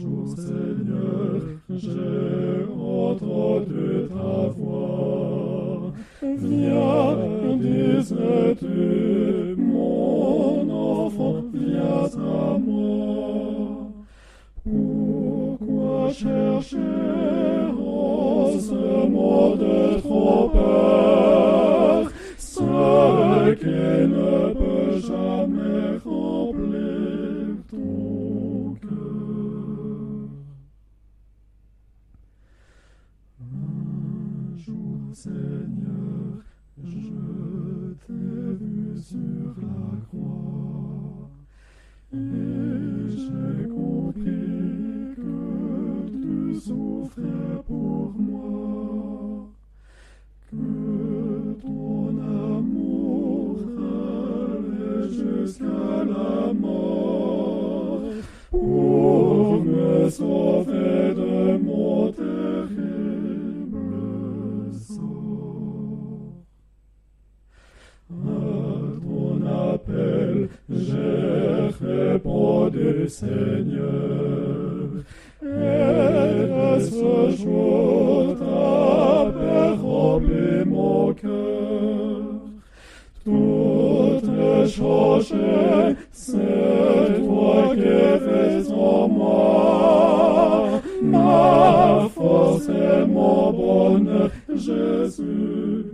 jour, Seigneur, j'ai entendu ta voix. Viens, disais-tu, mon enfant, viens à moi. Pourquoi chercher en ce monde trop peur? Ce qui ne peut jour, Seigneur, je t'ai vu sur la croix. Et j'ai compris que tu souffrais pour moi, que ton amour allait jusqu'à la mort du Seigneur, et ce jour ta paix mon cœur. Tout est changé, c'est toi qui fais en moi ma force et mon bonheur, Jésus.